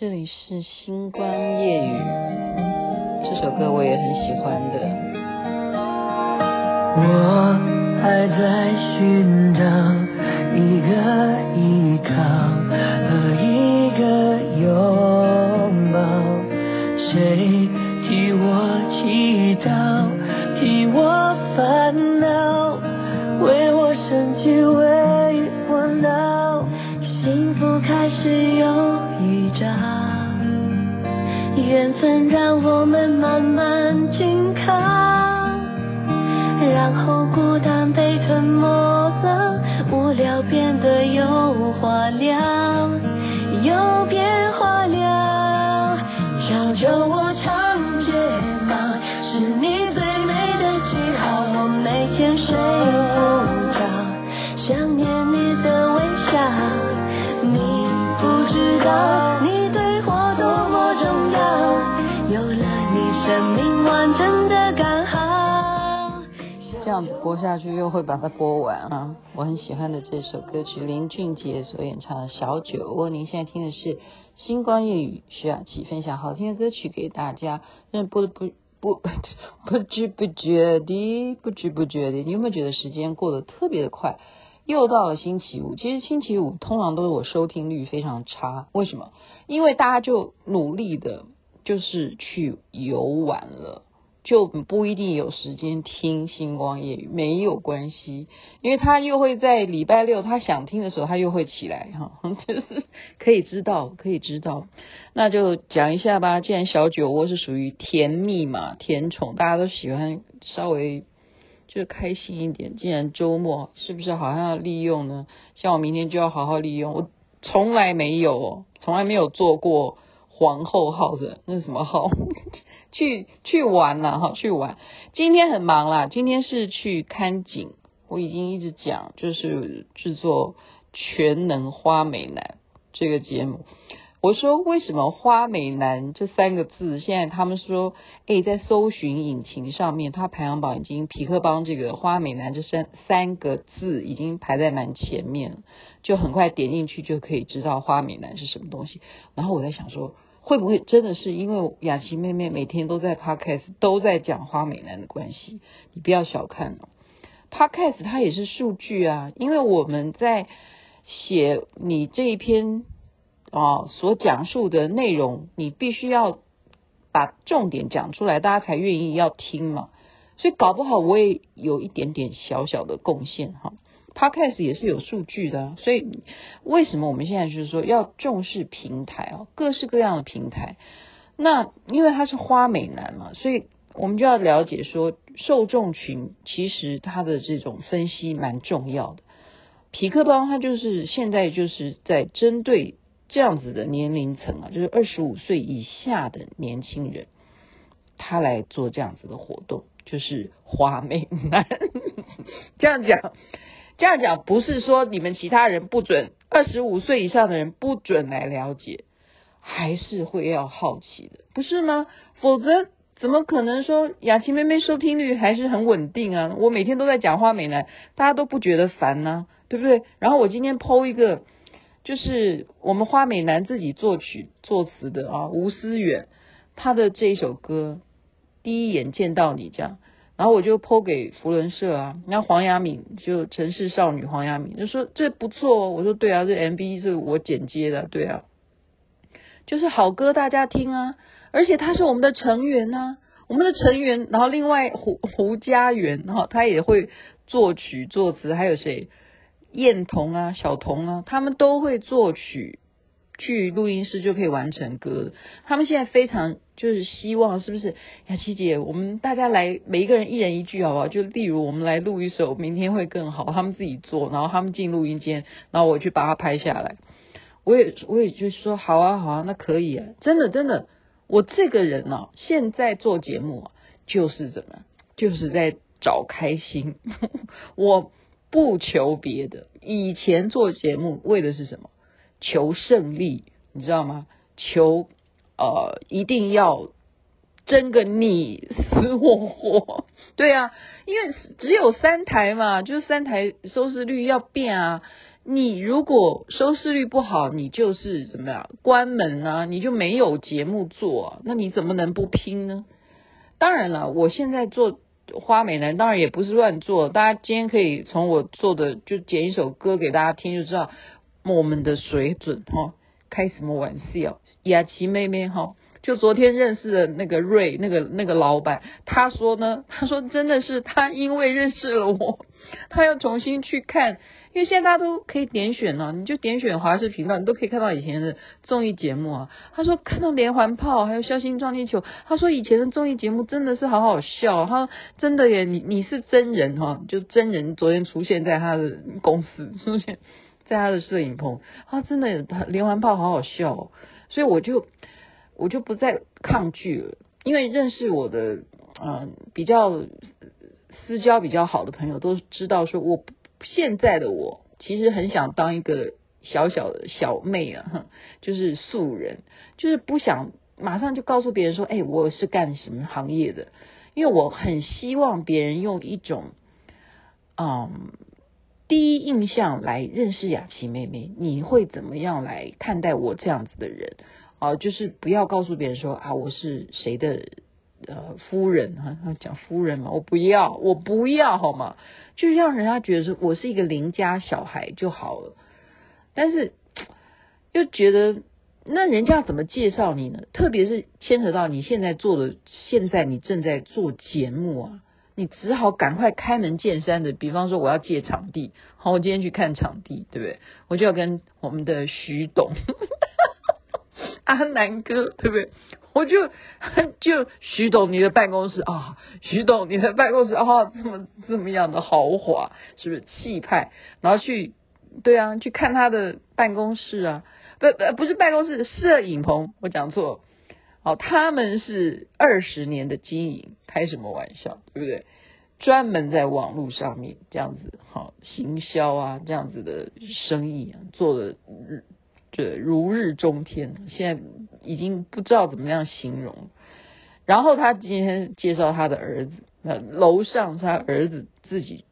这里是星光夜语，这首歌我也很喜欢的。我还在寻找一个依靠和一个拥抱，谁替我祈祷，替我烦让我们慢慢紧靠，然后孤单被吞没了，无聊变得有话聊，有变化了。小酒窝这样子播下去又会把它播完啊！我很喜欢的这首歌曲，林俊杰所演唱的《小酒窝》。您现在听的是《星光夜雨》，徐雅琪分享好听的歌曲给大家。但不不不 不知不觉的，不知不觉的，你有没有觉得时间过得特别的快？又到了星期五，其实星期五通常都是我收听率非常差。为什么？因为大家就努力的，就是去游玩了。就不一定有时间听星光夜语，没有关系，因为他又会在礼拜六他想听的时候，他又会起来哈，就是可以知道，可以知道。那就讲一下吧。既然小酒窝是属于甜蜜嘛，甜宠，大家都喜欢稍微就开心一点。既然周末是不是好像要利用呢？像我明天就要好好利用。我从来没有，从来没有做过皇后号的，那是什么号？去去玩了哈，去玩。今天很忙啦，今天是去看景。我已经一直讲，就是制作《全能花美男》这个节目。我说为什么“花美男”这三个字，现在他们说，诶，在搜寻引擎上面，它排行榜已经痞客邦这个“花美男”这三三个字已经排在蛮前面，就很快点进去就可以知道“花美男”是什么东西。然后我在想说。会不会真的是因为雅琪妹妹每天都在 Podcast 都在讲花美男的关系？你不要小看哦，Podcast 它也是数据啊，因为我们在写你这一篇啊所讲述的内容，你必须要把重点讲出来，大家才愿意要听嘛。所以搞不好我也有一点点小小的贡献哈。Podcast 也是有数据的，所以为什么我们现在就是说要重视平台啊？各式各样的平台。那因为他是花美男嘛，所以我们就要了解说受众群其实他的这种分析蛮重要的。匹克邦他就是现在就是在针对这样子的年龄层啊，就是二十五岁以下的年轻人，他来做这样子的活动，就是花美男 这样讲。这样讲不是说你们其他人不准，二十五岁以上的人不准来了解，还是会要好奇的，不是吗？否则怎么可能说雅琪妹妹收听率还是很稳定啊？我每天都在讲花美男，大家都不觉得烦呢、啊，对不对？然后我今天剖一个，就是我们花美男自己作曲作词的啊，吴思远他的这一首歌，第一眼见到你这样。然后我就 po 给福伦社啊，那黄雅敏就城市少女黄雅敏就说这不错哦，我说对啊，这 MV 是我剪接的，对啊，就是好歌大家听啊，而且他是我们的成员呐、啊，我们的成员，然后另外胡胡家园，然后他也会作曲作词，还有谁，燕童啊、小童啊，他们都会作曲。去录音室就可以完成歌。他们现在非常就是希望，是不是雅琪姐？我们大家来，每一个人一人一句，好不好？就例如我们来录一首《明天会更好》，他们自己做，然后他们进录音间，然后我去把它拍下来。我也我也就说好啊好啊，那可以啊，真的真的，我这个人呢、啊，现在做节目就是怎么，就是在找开心，我不求别的。以前做节目为的是什么？求胜利，你知道吗？求呃，一定要争个你死我活，对啊，因为只有三台嘛，就是三台收视率要变啊。你如果收视率不好，你就是怎么样关门啊？你就没有节目做，那你怎么能不拼呢？当然了，我现在做花美男，当然也不是乱做。大家今天可以从我做的就剪一首歌给大家听，就知道我们的水准哈。开什么玩笑？雅琪妹妹哈，就昨天认识的那个瑞，那个那个老板，他说呢，他说真的是他因为认识了我，他要重新去看。因为现在大家都可以点选呢、啊，你就点选华视频道，你都可以看到以前的综艺节目啊。他说看到连环炮，还有消星撞地球。他说以前的综艺节目真的是好好笑。他说真的耶，你你是真人哈，就真人昨天出现在他的公司，出现在他的摄影棚。他真的连环炮好好笑、哦，所以我就我就不再抗拒了，因为认识我的嗯、比较私交比较好的朋友都知道说我。现在的我其实很想当一个小小的小妹啊，就是素人，就是不想马上就告诉别人说，哎，我是干什么行业的，因为我很希望别人用一种嗯第一印象来认识雅琪妹妹，你会怎么样来看待我这样子的人啊？就是不要告诉别人说啊，我是谁的。呃，夫人哈，讲夫人嘛，我不要，我不要，好吗？就让人家觉得说我是一个邻家小孩就好了。但是又觉得，那人家怎么介绍你呢？特别是牵扯到你现在做的，现在你正在做节目啊，你只好赶快开门见山的。比方说，我要借场地，好，我今天去看场地，对不对？我就要跟我们的徐董 阿南哥，对不对？我就 就徐董，你的办公室啊、徐董，你的办公室啊、哦，这么这么样的豪华，是不是气派？然后去，对啊，去看他的办公室啊，不不不是办公室，摄影棚，我讲错。哦，他们是二十年的经营，开什么玩笑，对不对？专门在网络上面这样子，好、哦、行销啊，这样子的生意啊，做的。这如日中天，现在已经不知道怎么样形容。然后他今天介绍他的儿子，那楼上是他儿子自己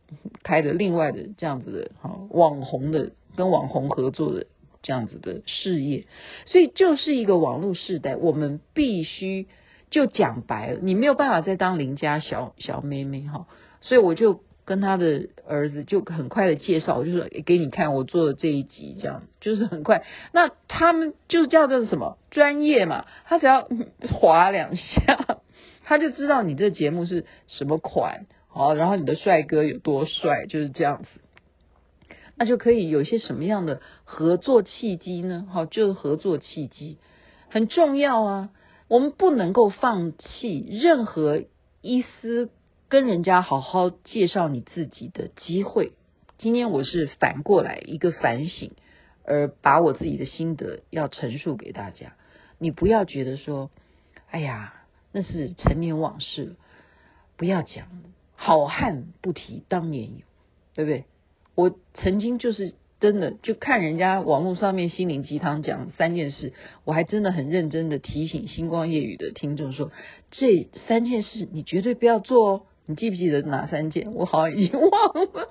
开的另外的这样子的哈网红的跟网红合作的这样子的事业，所以就是一个网络时代，我们必须就讲白了，你没有办法再当邻家小小妹妹哈，所以我就。跟他的儿子就很快的介绍，就是给你看我做的这一集，这样就是很快。那他们就叫做什么专业嘛？他只要 滑两下，他就知道你这节目是什么款，好，然后你的帅哥有多帅，就是这样子。那就可以有些什么样的合作契机呢？好，就是合作契机很重要啊，我们不能够放弃任何一丝。跟人家好好介绍你自己的机会。今天我是反过来一个反省，而把我自己的心得要陈述给大家。你不要觉得说，哎呀，那是陈年往事，不要讲。好汉不提当年勇，对不对？我曾经就是真的就看人家网络上面心灵鸡汤讲三件事，我还真的很认真的提醒星光夜雨的听众说，这三件事你绝对不要做哦。你记不记得哪三件？我好像已经 忘了。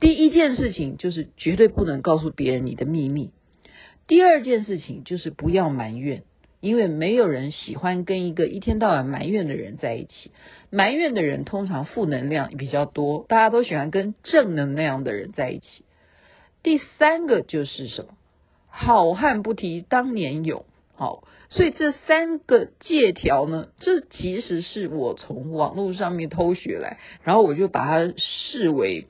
第一件事情就是绝对不能告诉别人你的秘密。第二件事情就是不要埋怨，因为没有人喜欢跟一个一天到晚埋怨的人在一起。埋怨的人通常负能量比较多，大家都喜欢跟正能量的人在一起。第三个就是什么？好汉不提当年勇。好，所以这三个借条呢，这其实是我从网络上面偷学来，然后我就把它视为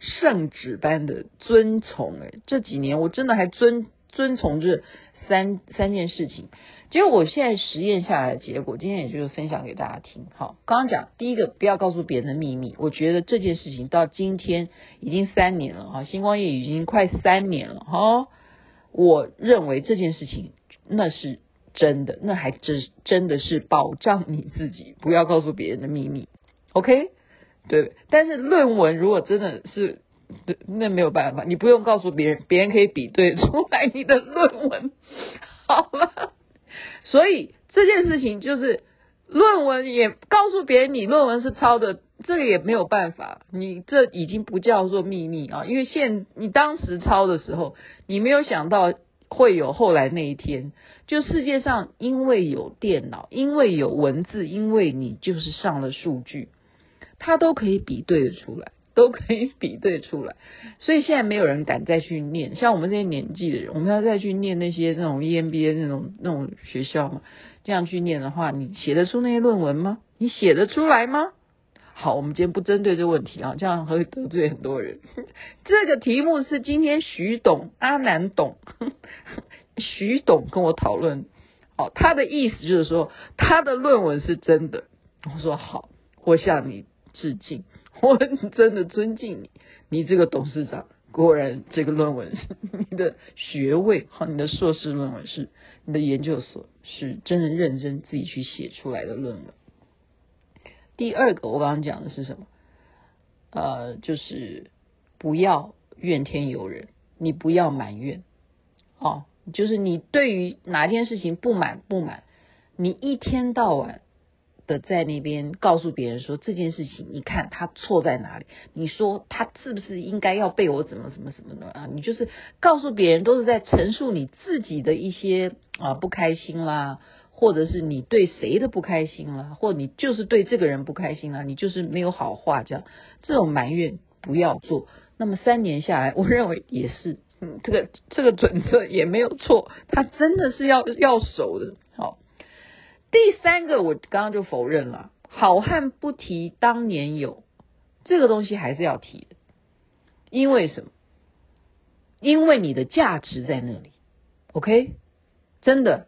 圣旨般的遵从。哎，这几年我真的还遵遵从这三三件事情。结果我现在实验下来的结果，今天也就是分享给大家听。好，刚刚讲第一个，不要告诉别人的秘密。我觉得这件事情到今天已经三年了哈，星光夜已经快三年了哈。我认为这件事情。那是真的，那还真真的是保障你自己，不要告诉别人的秘密，OK？对，但是论文如果真的是，那没有办法，你不用告诉别人，别人可以比对出来你的论文，好了。所以这件事情就是论文也告诉别人你论文是抄的，这个也没有办法，你这已经不叫做秘密啊，因为现你当时抄的时候，你没有想到会有后来那一天，就世界上因为有电脑，因为有文字，因为你就是上了数据，它都可以比对得出来。都可以比对出来，所以现在没有人敢再去念。像我们这些年纪的人，我们要再去念那些那种 EMBA 那种那种学校嘛，这样去念的话，你写得出那些论文吗？你写得出来吗？好，我们今天不针对这个问题啊，这样会得罪很多人。这个题目是今天徐董阿南董 徐董跟我讨论，哦，他的意思就是说他的论文是真的。我说好，我向你致敬。我真的尊敬你，你这个董事长果然这个论文是 你的学位，和，你的硕士论文是你的研究所是真的认真自己去写出来的论文。第二个，我刚刚讲的是什么？呃，就是不要怨天尤人，你不要埋怨，哦，就是你对于哪件事情不满不满，你一天到晚。的在那边告诉别人说，这件事情，你看他错在哪里？你说他是不是应该要被我怎么什么什么的啊？你就是告诉别人都是在陈述你自己的一些啊不开心啦，或者是你对谁的不开心啦，或你就是对这个人不开心啦，你就是没有好话这样，这种埋怨不要做。那么三年下来，我认为也是，嗯，这个这个准则也没有错，他真的是要要守的。第三个，我刚刚就否认了，好汉不提当年勇，这个东西还是要提的，因为什么？因为你的价值在那里，OK？真的，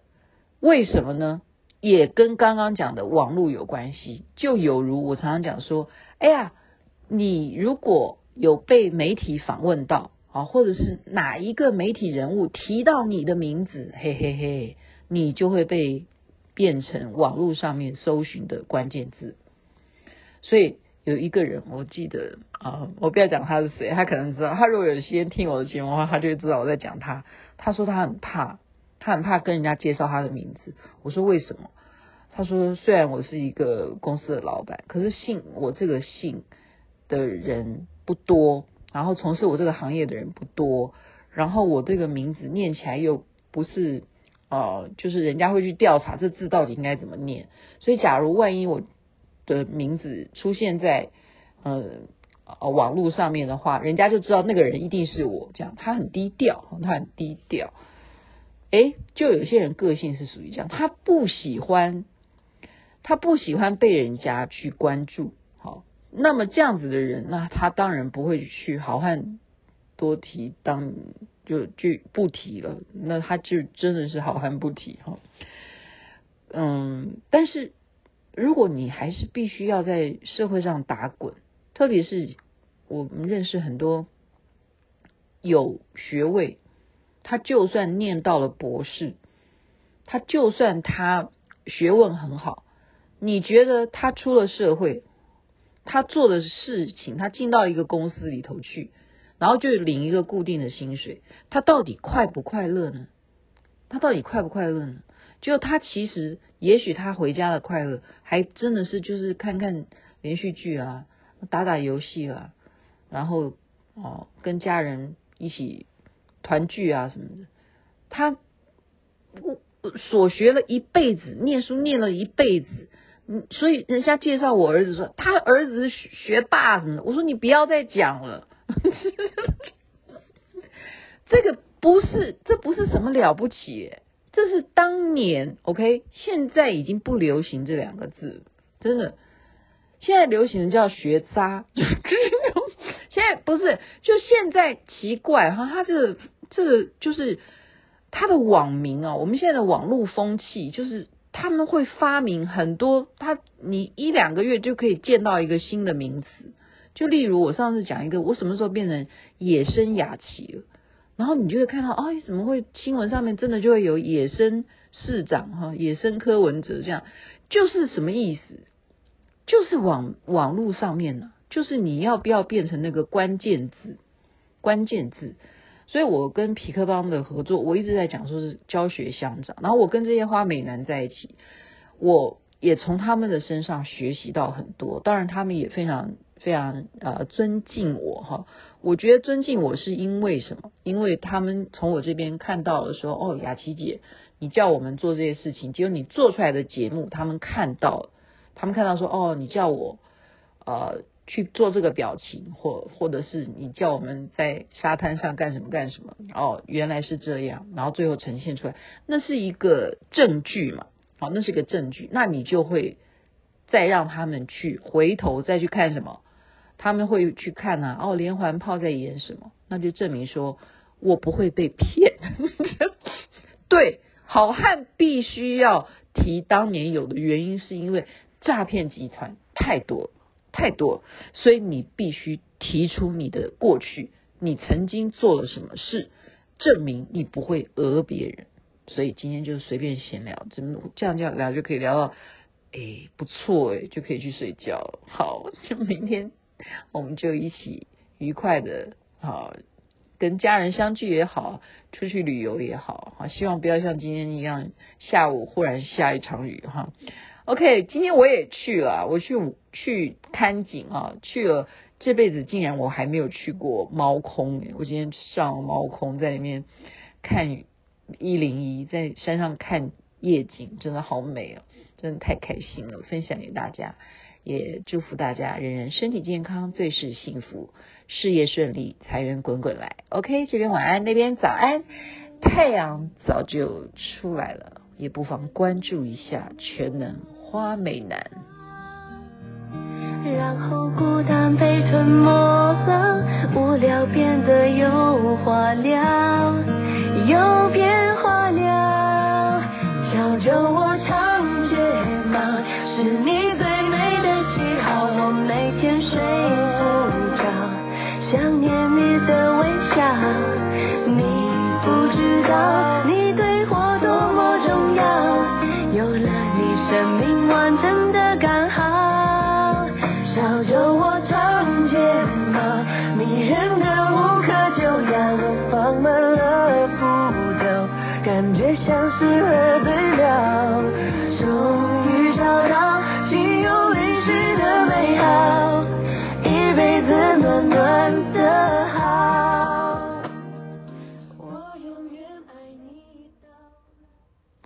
为什么呢？也跟刚刚讲的网络有关系，就有如我常常讲说，哎呀，你如果有被媒体访问到啊，或者是哪一个媒体人物提到你的名字，嘿嘿嘿，你就会被。变成网络上面搜寻的关键字，所以有一个人，我记得啊，我不要讲他是谁，他可能知道。他如果有先听我的节目的话，他就会知道我在讲他。他说他很怕，他很怕跟人家介绍他的名字。我说为什么？他说虽然我是一个公司的老板，可是姓我这个姓的人不多，然后从事我这个行业的人不多，然后我这个名字念起来又不是。哦、就是人家会去调查这字到底应该怎么念，所以假如万一我的名字出现在呃呃网络上面的话，人家就知道那个人一定是我，这样他很低调，他很低调。诶，就有些人个性是属于这样，他不喜欢，他不喜欢被人家去关注。好，那么这样子的人，那他当然不会去好汉多提当。就就不提了，那他就真的是好汉不提哈。嗯，但是如果你还是必须要在社会上打滚，特别是我们认识很多有学位，他就算念到了博士，他就算他学问很好，你觉得他出了社会，他做的事情，他进到一个公司里头去。然后就领一个固定的薪水，他到底快不快乐呢？他到底快不快乐呢？就他其实，也许他回家的快乐，还真的是就是看看连续剧啊，打打游戏啊，然后哦跟家人一起团聚啊什么的。他所学了一辈子，念书念了一辈子，嗯，所以人家介绍我儿子说他儿子是学霸什么的，我说你不要再讲了。这个不是，这不是什么了不起，这是当年 OK，现在已经不流行这两个字，真的，现在流行的叫学渣，现在不是，就现在奇怪哈，他这个这个就是他的网名啊，我们现在的网络风气就是他们会发明很多，他你一两个月就可以见到一个新的名词。就例如我上次讲一个，我什么时候变成野生雅琪了？然后你就会看到，哎，怎么会新闻上面真的就会有野生市长哈，野生柯文哲这样，就是什么意思？就是网网络上面呢，就是你要不要变成那个关键字？关键字。所以我跟皮克邦的合作，我一直在讲说是教学相长。然后我跟这些花美男在一起，我也从他们的身上学习到很多。当然，他们也非常非常呃尊敬我哈。我觉得尊敬我是因为什么？因为他们从我这边看到的时候，哦，雅琪姐，你叫我们做这些事情，结果你做出来的节目，他们看到，他们看到说，哦，你叫我呃。去做这个表情，或或者是你叫我们在沙滩上干什么干什么？哦，原来是这样，然后最后呈现出来，那是一个证据嘛？好，那是个证据，那你就会再让他们去回头再去看什么？他们会去看啊，哦，连环炮在演什么？那就证明说我不会被骗。对，好汉必须要提当年有的原因，是因为诈骗集团太多。太多，所以你必须提出你的过去，你曾经做了什么事，证明你不会讹别人。所以今天就随便闲聊，怎么这样这样聊就可以聊到，哎，不错哎，就可以去睡觉。好，就明天我们就一起愉快的，好，跟家人相聚也好，出去旅游也好，好，希望不要像今天一样，下午忽然下一场雨哈。OK，今天我也去了，我去去看景啊，去了这辈子竟然我还没有去过猫空，我今天上了猫空，在里面看一零一，在山上看夜景，真的好美啊，真的太开心了，分享给大家，也祝福大家人人身体健康，最是幸福，事业顺利，财源滚滚来。OK，这边晚安，那边早安，太阳早就出来了，也不妨关注一下全能。花美男，然后孤单被吞没了，无聊变得有话聊，有变化了，小酒窝